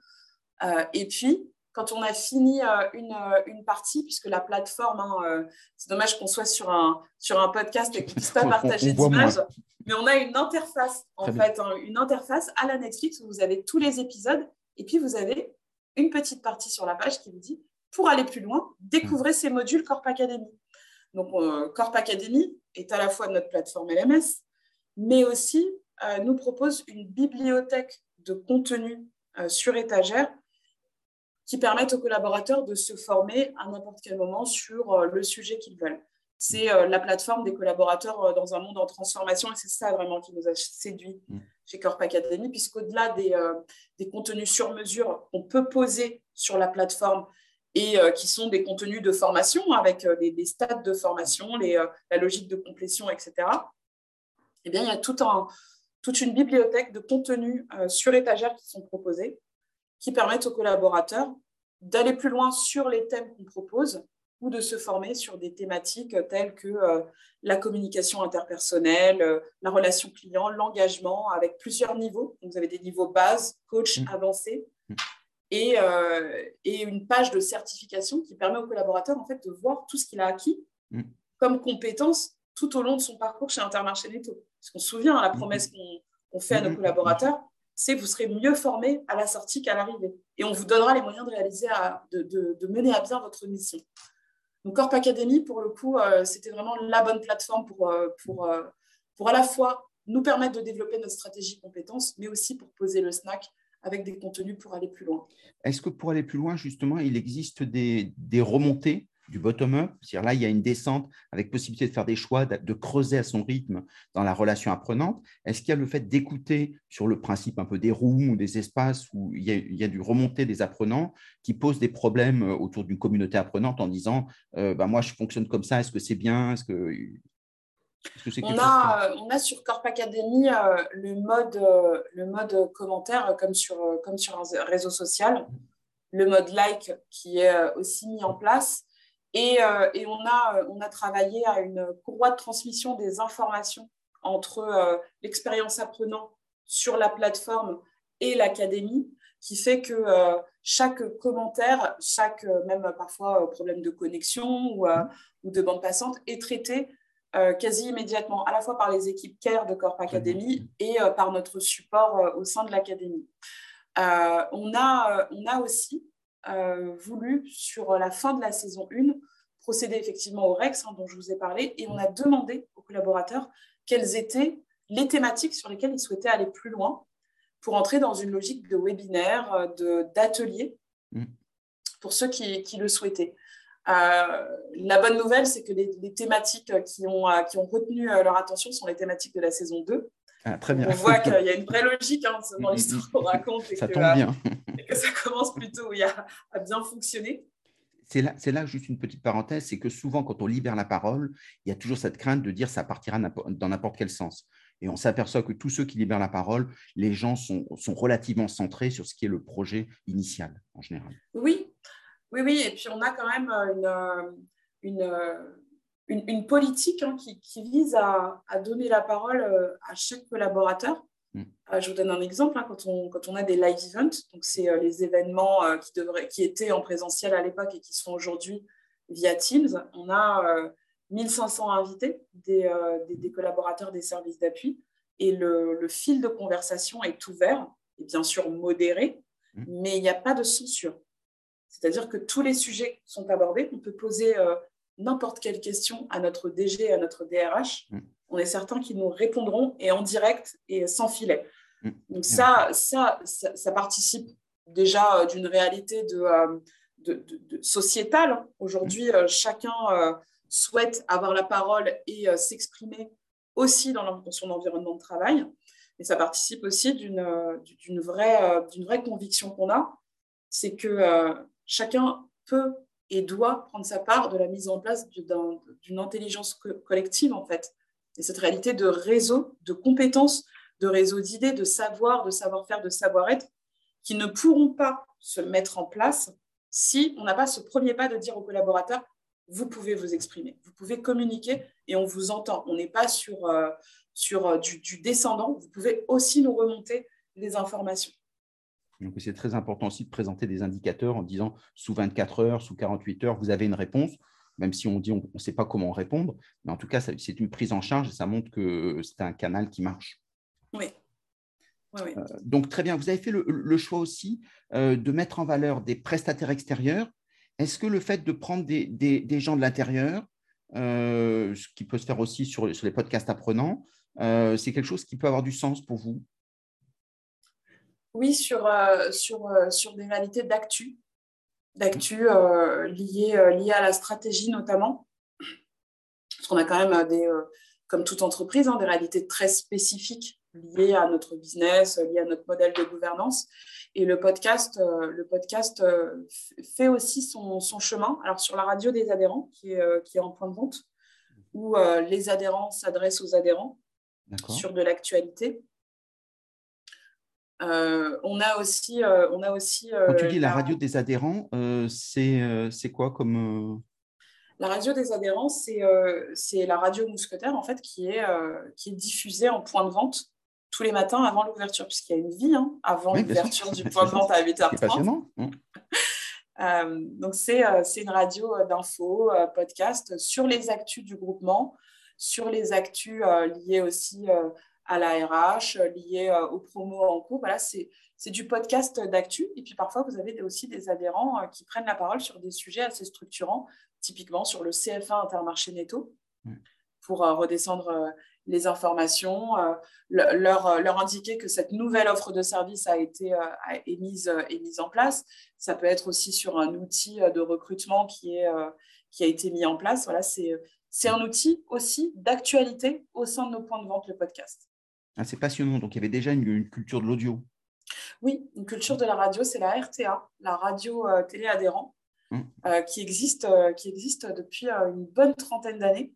Et puis, quand on a fini euh, une, euh, une, partie, puisque la plateforme, hein, euh, c'est dommage qu'on soit sur un, sur un podcast et qu'on ne puisse pas [LAUGHS] partager d'images, mais on a une interface, en fait, hein, une interface à la Netflix où vous avez tous les épisodes et puis vous avez une petite partie sur la page qui vous dit pour aller plus loin, découvrez ces modules Corp Academy. Donc, Corp Academy est à la fois notre plateforme LMS, mais aussi nous propose une bibliothèque de contenu sur étagère qui permettent aux collaborateurs de se former à n'importe quel moment sur euh, le sujet qu'ils veulent. C'est euh, la plateforme des collaborateurs euh, dans un monde en transformation et c'est ça vraiment qui nous a séduit mm. chez Corp Academy, puisqu'au-delà des, des, contenus sur mesure qu'on peut poser sur la plateforme et qui sont des contenus de formation avec des, stades de formation, les, la logique de complétion, etc. Eh bien, il y a tout un, toute une bibliothèque de contenus sur étagère qui sont proposés qui permettent aux collaborateurs d'aller plus loin sur les thèmes qu'on propose ou de se former sur des thématiques telles que euh, la communication interpersonnelle, euh, la relation client, l'engagement, avec plusieurs niveaux. Donc, vous avez des niveaux base, coach, mmh. avancé, et, euh, et, une page de certification qui permet au collaborateur en fait, de voir tout ce qu'il a acquis mmh. comme compétences tout au long de son parcours chez Intermarché Netto. Parce qu'on se souvient, à la promesse qu'on fait à nos collaborateurs, c'est vous serez mieux formé à la sortie qu'à l'arrivée. Et on vous donnera les moyens de réaliser, de, mener à bien votre mission. Donc Corp Academy, pour le coup, euh, c'était vraiment la bonne plateforme pour, euh, euh, pour à la fois nous permettre de développer notre stratégie compétences, mais aussi pour poser le snack avec des contenus pour aller plus loin. Est-ce que pour aller plus loin, justement, il existe des remontées du bottom-up. C'est-à-dire là, il y a une descente avec possibilité de faire des choix, de, creuser à son rythme dans la relation apprenante. Est-ce qu'il y a le fait d'écouter sur le principe un peu des rooms ou des espaces où il y, a, du remonter des apprenants qui posent des problèmes euh, autour d'une communauté apprenante en disant euh, bah, Moi, je fonctionne comme ça, est-ce que c'est bien est-ce que, on, a, on a sur Corp Academy euh, le, mode, le mode commentaire comme sur, comme sur un réseau social, le mode like qui est aussi mis en place. Et, euh, on, a, euh, on a travaillé à une courroie de transmission des informations entre l'expérience apprenant sur la plateforme et l'académie qui fait que chaque commentaire, chaque même parfois problème de connexion ou, ou de bande passante est traité quasi immédiatement, à la fois par les équipes CARE de Corp Academy et par notre support au sein de l'académie. on, a, on a aussi voulu, sur la fin de la saison 1, procéder effectivement au REX hein, dont je vous ai parlé et on a demandé aux collaborateurs quelles étaient les thématiques sur lesquelles ils souhaitaient aller plus loin pour entrer dans une logique de webinaire, d'atelier mm. pour ceux qui, qui le souhaitaient. Euh, la bonne nouvelle, c'est que les, thématiques qui ont, qui ont retenu euh, leur attention sont les thématiques de la saison 2. Ah, très bien. On voit qu'il y a une vraie [LAUGHS] logique hein, dans l'histoire qu'on raconte et, ça que, tombe bien. et que ça commence plutôt à, à bien fonctionner c'est là, c'est là juste une petite parenthèse, c'est que souvent quand on libère la parole, il y a toujours cette crainte de dire ça partira dans n'importe quel sens. Et on s'aperçoit que tous ceux qui libèrent la parole, les gens sont, sont relativement centrés sur ce qui est le projet initial en général. Oui, oui, oui. Et puis on a quand même une, une, une, politique hein, qui, qui, vise à, à, donner la parole euh, à chaque collaborateur. Mm. Euh, je vous donne un exemple. Hein, quand, on, quand on a des live events, donc c'est euh, les événements qui, devraient, qui étaient en présentiel à l'époque et qui sont aujourd'hui via Teams, on a 1500 invités, des, des, collaborateurs des services d'appui, et le, fil de conversation est ouvert et bien sûr modéré, mmh. mais il n'y a pas de censure. C'est-à-dire que tous les sujets sont abordés. On peut poser n'importe quelle question à notre DG, à notre DRH. Mmh. On est certain qu'ils nous répondront et en direct et sans filet. Mmh. Donc ça, ça, ça, participe déjà euh, d'une réalité de, de, sociétale. Aujourd'hui, chacun souhaite avoir la parole et euh, s'exprimer aussi dans, son environnement de travail. Et ça participe aussi d'une euh, vraie, euh, vraie conviction qu'on a, c'est que chacun peut et doit prendre sa part de la mise en place d'une intelligence collective, en fait. Et cette réalité de réseau, de compétences, de réseau d'idées, de savoir, de savoir-faire, de savoir-être, qui ne pourront pas se mettre en place si on n'a pas ce premier pas de dire aux collaborateurs vous pouvez vous exprimer, vous pouvez communiquer et on vous entend. On n'est pas sur, euh, sur euh, du, descendant, vous pouvez aussi nous remonter les informations. Donc, c'est très important aussi de présenter des indicateurs en disant sous 24 heures, sous 48 heures, vous avez une réponse, même si on dit on ne sait pas comment répondre. Mais en tout cas, c'est une prise en charge et ça montre que c'est un canal qui marche. Oui. Euh, donc, très bien. Vous avez fait le, choix aussi de mettre en valeur des prestataires extérieurs est-ce que le fait de prendre des, gens de l'intérieur, euh, ce qui peut se faire aussi sur, les podcasts apprenants, euh, c'est quelque chose qui peut avoir du sens pour vous? Oui, sur, euh, sur, sur des réalités d'actu, d'actu liées, à la stratégie notamment. Parce qu'on a quand même des, comme toute entreprise, hein, des réalités très spécifiques liées à notre business, liées à notre modèle de gouvernance. Et le podcast, euh, le podcast euh, fait aussi son, chemin. Alors sur la radio des adhérents, qui est, euh, qui est en point de vente, où les adhérents s'adressent aux adhérents sur de l'actualité. On a aussi, on a aussi. Quand tu dis la, radio des adhérents, c'est quoi comme La radio des adhérents, c'est la radio mousquetaire en fait qui est qui est diffusée en point de vente tous les matins avant l'ouverture, puisqu'il y a une vie hein, avant l'ouverture du [LAUGHS] point de vente à 8h30. Mmh. [LAUGHS] Euh, donc, euh, c'est une radio euh, d'infos, podcast sur les actus du groupement, sur les actus liées aussi à la RH, liées aux promos en cours. Voilà, c'est du podcast d'actu. Et puis parfois, vous avez aussi des adhérents qui prennent la parole sur des sujets assez structurants, typiquement sur le CFA Intermarché Netto, mmh. pour redescendre les informations, euh, leur, euh, leur, indiquer que cette nouvelle offre de service a été euh, est mise, est mise en place. Ça peut être aussi sur un outil de recrutement qui, est, qui a été mis en place. Voilà, c'est, c'est un outil aussi d'actualité au sein de nos points de vente, le podcast. C'est passionnant. Donc, il y avait déjà une, culture de l'audio. Oui, une culture de la radio, c'est la RTA, la radio télé adhérent, mmh. qui, existe, qui existe depuis une bonne trentaine d'années.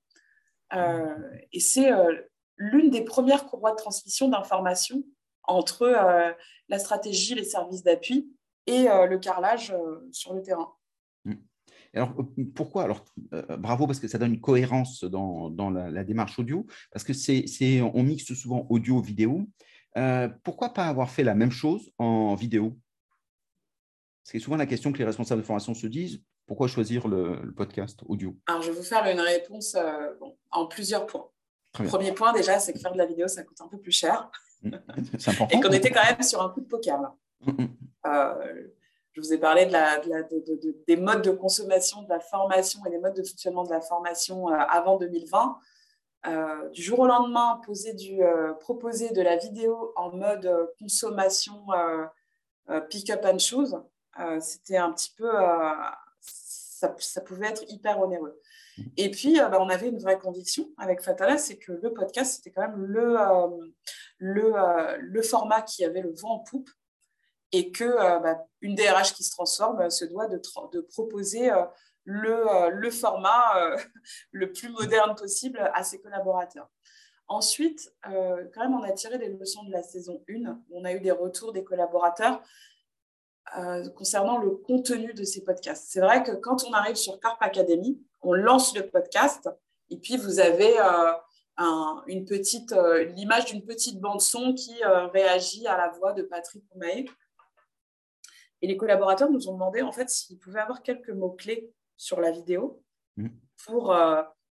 Euh, et c'est euh, l'une des premières courroies de transmission d'informations entre euh, la stratégie, les services d'appui et le carrelage sur le terrain. Mm. Alors, pourquoi? Alors, bravo, parce que ça donne une cohérence dans, dans la, démarche audio, parce que c'est, on mixe souvent audio-vidéo. pourquoi pas avoir fait la même chose en vidéo? C'est souvent la question que les responsables de formation se disent. Pourquoi choisir le, podcast audio? Alors, je vais vous faire une réponse en plusieurs points. Premier point, déjà, c'est que faire de la vidéo, ça coûte un peu plus cher. Mm. C'est important. Et qu'on était quand même sur un coup de poker. Mm, mm. Euh, je vous ai parlé de la, des modes de consommation de la formation et des modes de fonctionnement de la formation euh, avant 2020. Euh, du jour au lendemain, poser du, proposer de la vidéo en mode consommation pick-up and choose, c'était un petit peu, ça, pouvait être hyper onéreux. Et puis, euh, bah, on avait une vraie conviction avec Fatala, c'est que le podcast, c'était quand même euh, euh, le, format qui avait le vent en poupe et que bah, une DRH qui se transforme se doit de, proposer le, le, format [LAUGHS] le plus moderne possible à ses collaborateurs. Ensuite, quand même, on a tiré des leçons de la saison 1. On a eu des retours des collaborateurs concernant le contenu de ces podcasts. C'est vrai que quand on arrive sur Carp Academy, on lance le podcast et puis vous avez euh, une petite, euh, l'image d'une petite bande son qui euh, réagit à la voix de Patrick Oumaé. Et les collaborateurs nous ont demandé en fait s'ils pouvaient avoir quelques mots clés sur la vidéo mmh. pour,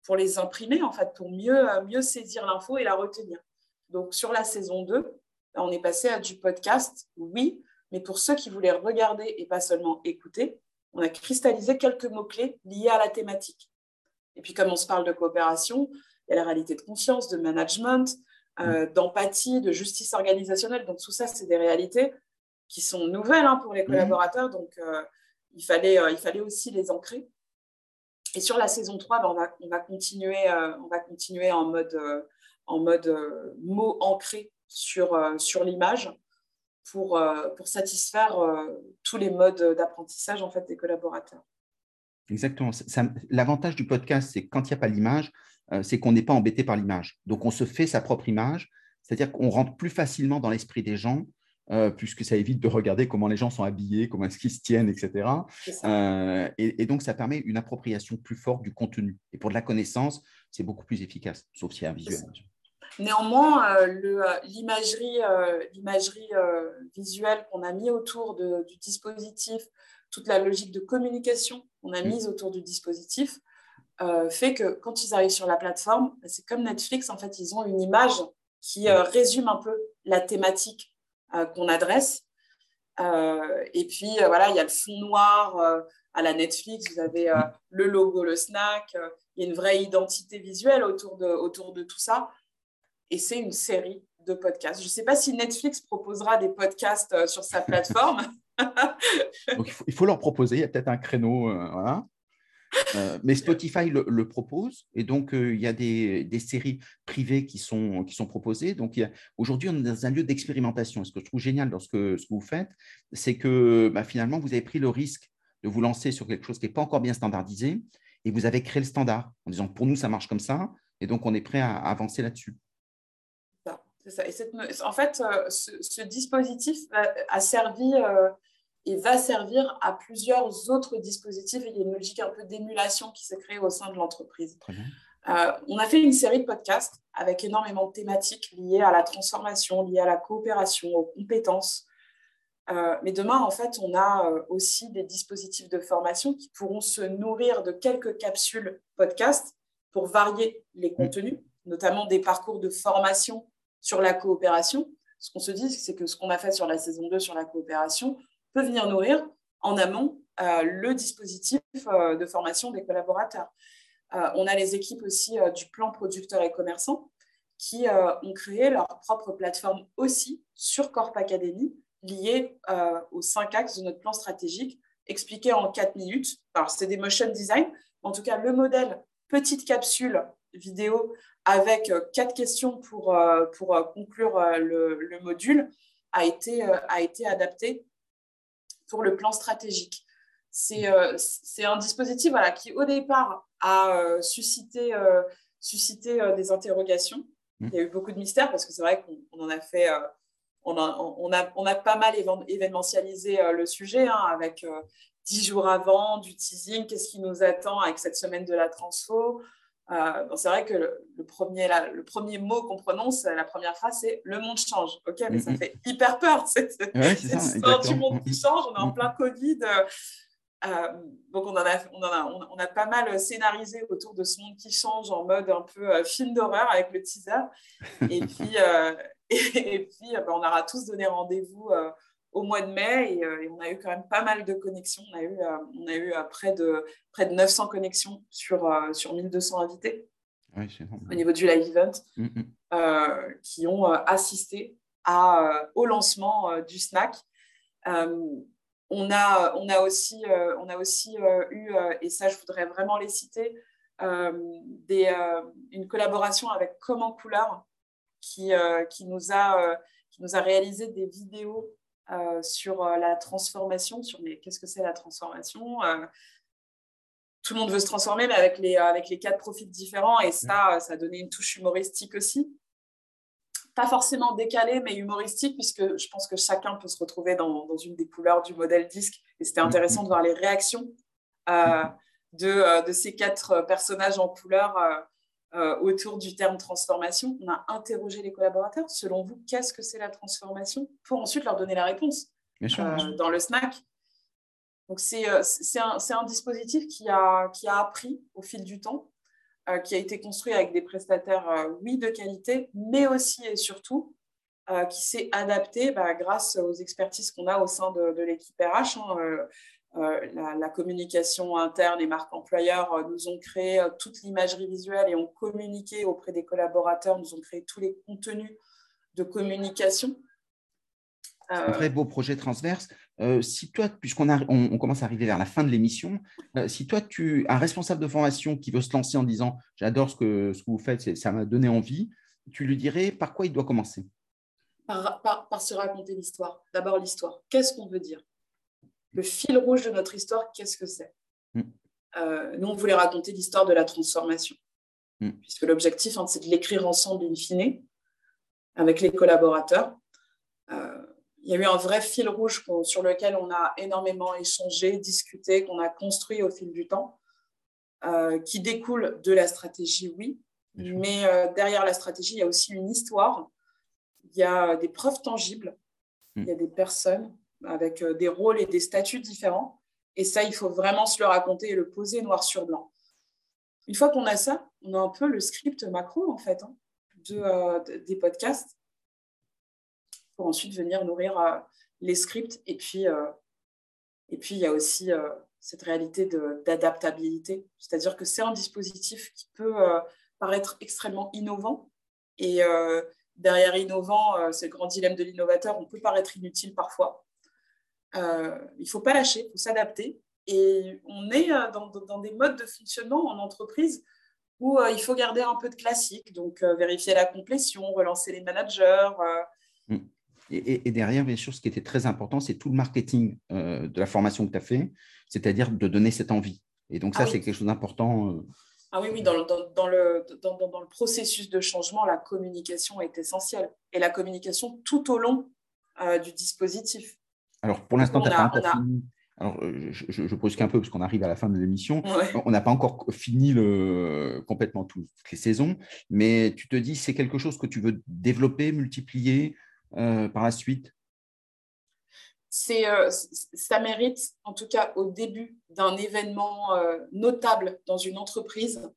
pour les imprimer en fait pour mieux, mieux saisir l'info et la retenir. Donc sur la saison 2, on est passé à du podcast, oui, mais pour ceux qui voulaient regarder et pas seulement écouter, on a cristallisé quelques mots-clés liés à la thématique. Et puis, comme on se parle de coopération, il y a la réalité de confiance, de management, euh, mm. d'empathie, de justice organisationnelle. Donc, tout ça, c'est des réalités qui sont nouvelles hein, pour les mm. collaborateurs. Donc, euh, il, fallait, euh, il fallait aussi les ancrer. Et sur la saison 3, ben, on, va, on, va continuer, on va continuer en mode, en mode mots ancrés sur, sur l'image pour, euh, pour satisfaire euh, tous les modes d'apprentissage en fait, des collaborateurs. Exactement. L'avantage du podcast, c'est quand il n'y a pas l'image, euh, c'est qu'on n'est pas embêté par l'image. Donc, on se fait sa propre image, c'est-à-dire qu'on rentre plus facilement dans l'esprit des gens, puisque ça évite de regarder comment les gens sont habillés, comment est-ce qu'ils se tiennent, etc. et, donc, ça permet une appropriation plus forte du contenu. Et pour de la connaissance, c'est beaucoup plus efficace, sauf s'il y a un visuel. Néanmoins, euh, euh, l'imagerie euh, visuelle qu'on a mis autour du dispositif, toute la logique de communication qu'on a mm. mise autour du dispositif, fait que quand ils arrivent sur la plateforme, bah, c'est comme Netflix, en fait, ils ont une image qui résume un peu la thématique qu'on adresse. et puis, voilà, il y a le fond noir à la Netflix, vous avez le logo, le snack, il y a une vraie identité visuelle autour de, autour de tout ça et c'est une série de podcasts. Je ne sais pas si Netflix proposera des podcasts euh, sur sa plateforme. [LAUGHS] il, faut, leur proposer, il y a peut-être un créneau. Euh, euh, mais Spotify le, propose et donc il y a des, séries privées qui sont, qui sont proposées. Donc aujourd'hui, on est dans un lieu d'expérimentation. ce que je trouve génial dans ce que, ce que vous faites, c'est que bah, finalement, vous avez pris le risque de vous lancer sur quelque chose qui n'est pas encore bien standardisé et vous avez créé le standard en disant pour nous, ça marche comme ça et donc on est prêt à avancer là-dessus en fait, euh, ce, dispositif a servi euh, et va servir à plusieurs autres dispositifs. il y a une logique un peu d'émulation qui s'est créée au sein de l'entreprise. Euh, on a fait une série de podcasts avec énormément de thématiques liées à la transformation, liées à la coopération, aux compétences. mais demain, en fait, on a aussi des dispositifs de formation qui pourront se nourrir de quelques capsules podcast pour varier les mmh. contenus, notamment des parcours de formation sur la coopération. Ce qu'on se dit, c'est que ce qu'on a fait sur la saison 2 sur la coopération peut venir nourrir en amont euh, le dispositif euh, de formation des collaborateurs. Euh, on a les équipes aussi du plan producteur et commerçant qui ont créé leur propre plateforme aussi sur Corp Academy, liée aux cinq axes de notre plan stratégique, expliqué en quatre minutes. Alors, c'est des motion design. En tout cas, le modèle petite capsule vidéo avec quatre questions pour, pour conclure le, module a été, a été adapté pour le plan stratégique. C'est un dispositif voilà, qui, au départ, a suscité, suscité des interrogations. Mmh. Il y a eu beaucoup de mystères parce que c'est vrai qu'on en a fait on a, on a, on a pas mal événementialisé le sujet hein, avec dix jours avant du teasing, qu'est-ce qui nous attend avec cette semaine de la transfo. Euh, c'est vrai que le, premier, le premier mot qu'on prononce, la première phrase, c'est le monde change. Ok, mais ça fait hyper peur. [LAUGHS] C'est l'histoire du monde qui change. On est en plein Covid. Euh, donc, on, en a, on, a, on, a, pas mal scénarisé autour de ce monde qui change en mode un peu euh, film d'horreur avec le teaser. Et [LAUGHS] puis, [LAUGHS] et, puis ben, on aura tous donné rendez-vous au mois de mai euh, et, on a eu quand même pas mal de connexions. On a eu, euh, on a eu euh, près, de, près de 900 connexions sur, sur 1200 invités au niveau du live event mm, mm. qui ont assisté à, au lancement du snack. on, a, on a aussi, on a aussi eu, et ça je voudrais vraiment les citer, des, une collaboration avec Comment Couleur qui, qui, nous a, qui nous a réalisé des vidéos euh, sur euh, la transformation, sur mais qu'est-ce que c'est la transformation euh, Tout le monde veut se transformer, mais avec les, avec les quatre profils différents, et ça, ça a donné une touche humoristique aussi. Pas forcément décalée, mais humoristique, puisque je pense que chacun peut se retrouver dans, dans une des couleurs du modèle disque, et c'était mm-hmm. intéressant de voir les réactions de, de, ces quatre personnages en couleur euh, autour du terme transformation. On a interrogé les collaborateurs. Selon vous, qu'est-ce que c'est la transformation Pour ensuite leur donner la réponse euh, dans le snack? Donc, c'est euh, un, un, dispositif qui a, qui a appris au fil du temps, qui a été construit avec des prestataires, oui, de qualité, mais aussi et surtout qui s'est adapté bah, grâce aux expertises qu'on a au sein de, l'équipe RH. Hein, euh, la, communication interne et marque employeur euh, nous ont créé euh, toute l'imagerie visuelle et ont communiqué auprès des collaborateurs, nous ont créé tous les contenus de communication. Un très beau projet transverse. si toi, puisqu'on on, commence à arriver vers la fin de l'émission, si toi, tu un responsable de formation qui veut se lancer en disant j'adore ce que, ce que vous faites, ça m'a donné envie, tu lui dirais par quoi il doit commencer? Par, par se raconter l'histoire. D'abord l'histoire. Qu'est-ce qu'on veut dire? Le fil rouge de notre histoire, qu'est-ce que c'est? Mm. euh, Nous, on voulait raconter l'histoire de la transformation, mm. puisque l'objectif, hein, c'est de l'écrire ensemble in fine, avec les collaborateurs. Euh, il y a eu un vrai fil rouge sur lequel on a énormément échangé, discuté, qu'on a construit au fil du temps, euh, qui découle de la stratégie, oui, mais derrière la stratégie, il y a aussi une histoire, il y a des preuves tangibles, mm. il y a des personnes, avec euh, des rôles et des statuts différents. Et ça, il faut vraiment se le raconter et le poser noir sur blanc. Une fois qu'on a ça, on a un peu le script macro, en fait, hein, euh, de, des podcasts, pour ensuite venir nourrir euh, les scripts. Et puis, et puis, il y a aussi cette réalité d'adaptabilité. C'est-à-dire que c'est un dispositif qui peut paraître extrêmement innovant. Et derrière innovant, c'est le grand dilemme de l'innovateur, on peut paraître inutile parfois. Euh, il ne faut pas lâcher, il faut s'adapter. Et on est euh, dans, des modes de fonctionnement en entreprise où euh, il faut garder un peu de classique, donc vérifier la complétion, relancer les managers. Mm. Et, derrière, bien sûr, ce qui était très important, c'est tout le marketing de la formation que tu as fait, c'est-à-dire de donner cette envie. Et donc, ça, ah c'est quelque chose d'important. Ah oui, oui, dans le, dans, le, dans, le processus de changement, la communication est essentielle. Et la communication tout au long du dispositif. Alors, pour l'instant, tu n'as pas encore fini. Alors, euh, je, je, brusque un peu parce qu'on arrive à la fin de l'émission. On n'a pas encore fini le, complètement toutes les saisons, mais tu te dis, c'est quelque chose que tu veux développer, multiplier euh, par la suite? C'est, euh, ça mérite, en tout cas au début d'un événement notable dans une entreprise,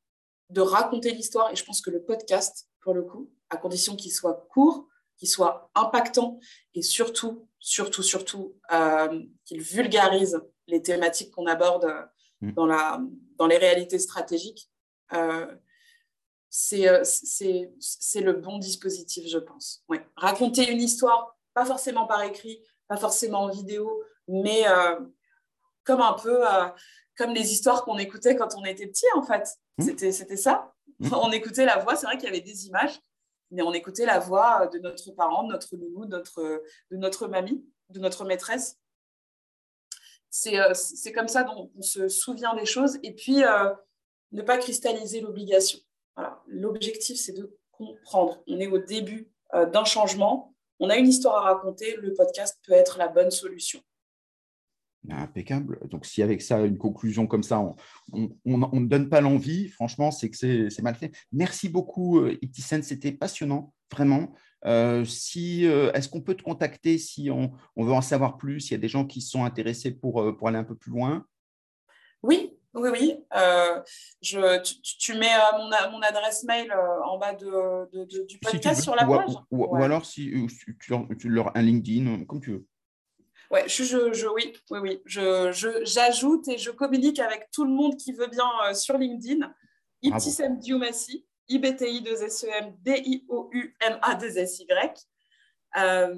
de raconter l'histoire. Et je pense que le podcast, pour le coup, à condition qu'il soit court, qu'il soit impactant et surtout, surtout, surtout, euh, qu'il vulgarise les thématiques qu'on aborde mm. dans, la, dans les réalités stratégiques. Euh, euh, c'est le bon dispositif, je pense. Ouais. Raconter une histoire, pas forcément par écrit, pas forcément en vidéo, mais comme un peu comme les histoires qu'on écoutait quand on était petit, en fait. Mm. C'était ça. Mm. On écoutait la voix, c'est vrai qu'il y avait des images, on écoutait la voix de notre parent, de notre nounou, de notre, mamie, de notre maîtresse. C'est euh, comme ça dont on se souvient des choses. Et puis, euh, ne pas cristalliser l'obligation. L'objectif, c'est de comprendre. On est au début euh, d'un changement. on a une histoire à raconter, le podcast peut être la bonne solution. Impeccable. Donc, si avec ça, une conclusion comme ça, on ne donne pas l'envie, franchement, c'est que c'est mal fait. Merci beaucoup, euh, Iptisen, c'était passionnant, vraiment. Euh, si, euh, Est-ce qu'on peut te contacter si on, veut en savoir plus, s'il y a des gens qui sont intéressés pour, pour aller un peu plus loin? Oui, oui, oui. je, tu, mets mon, mon, adresse mail en bas de, du podcast sur la page. Ou, alors si, tu, tu, leur un LinkedIn, comme tu veux. Ouais, je, je, oui, oui, oui. Je, j'ajoute et je communique avec tout le monde qui veut bien euh, sur LinkedIn. Ibtisem Diomassi, IBTI2SEM, D-I-O-U-M-A-2-S-Y. Euh,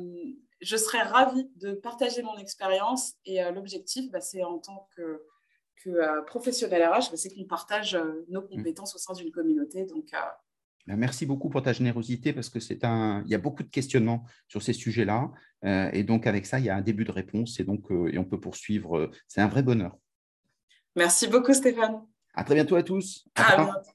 je serais ravie de partager mon expérience et euh, l'objectif, bah, c'est en tant que, que professionnel RH, bah, c'est qu'on partage nos mmh. compétences au sein d'une communauté. Donc, ben, merci beaucoup pour ta générosité parce que c'est un, il y a beaucoup de questionnements sur ces sujets-là euh, et donc avec ça il y a un début de réponse et donc euh, et on peut poursuivre. C'est un vrai bonheur. Merci beaucoup Stéphane. À très bientôt à tous. À, bientôt.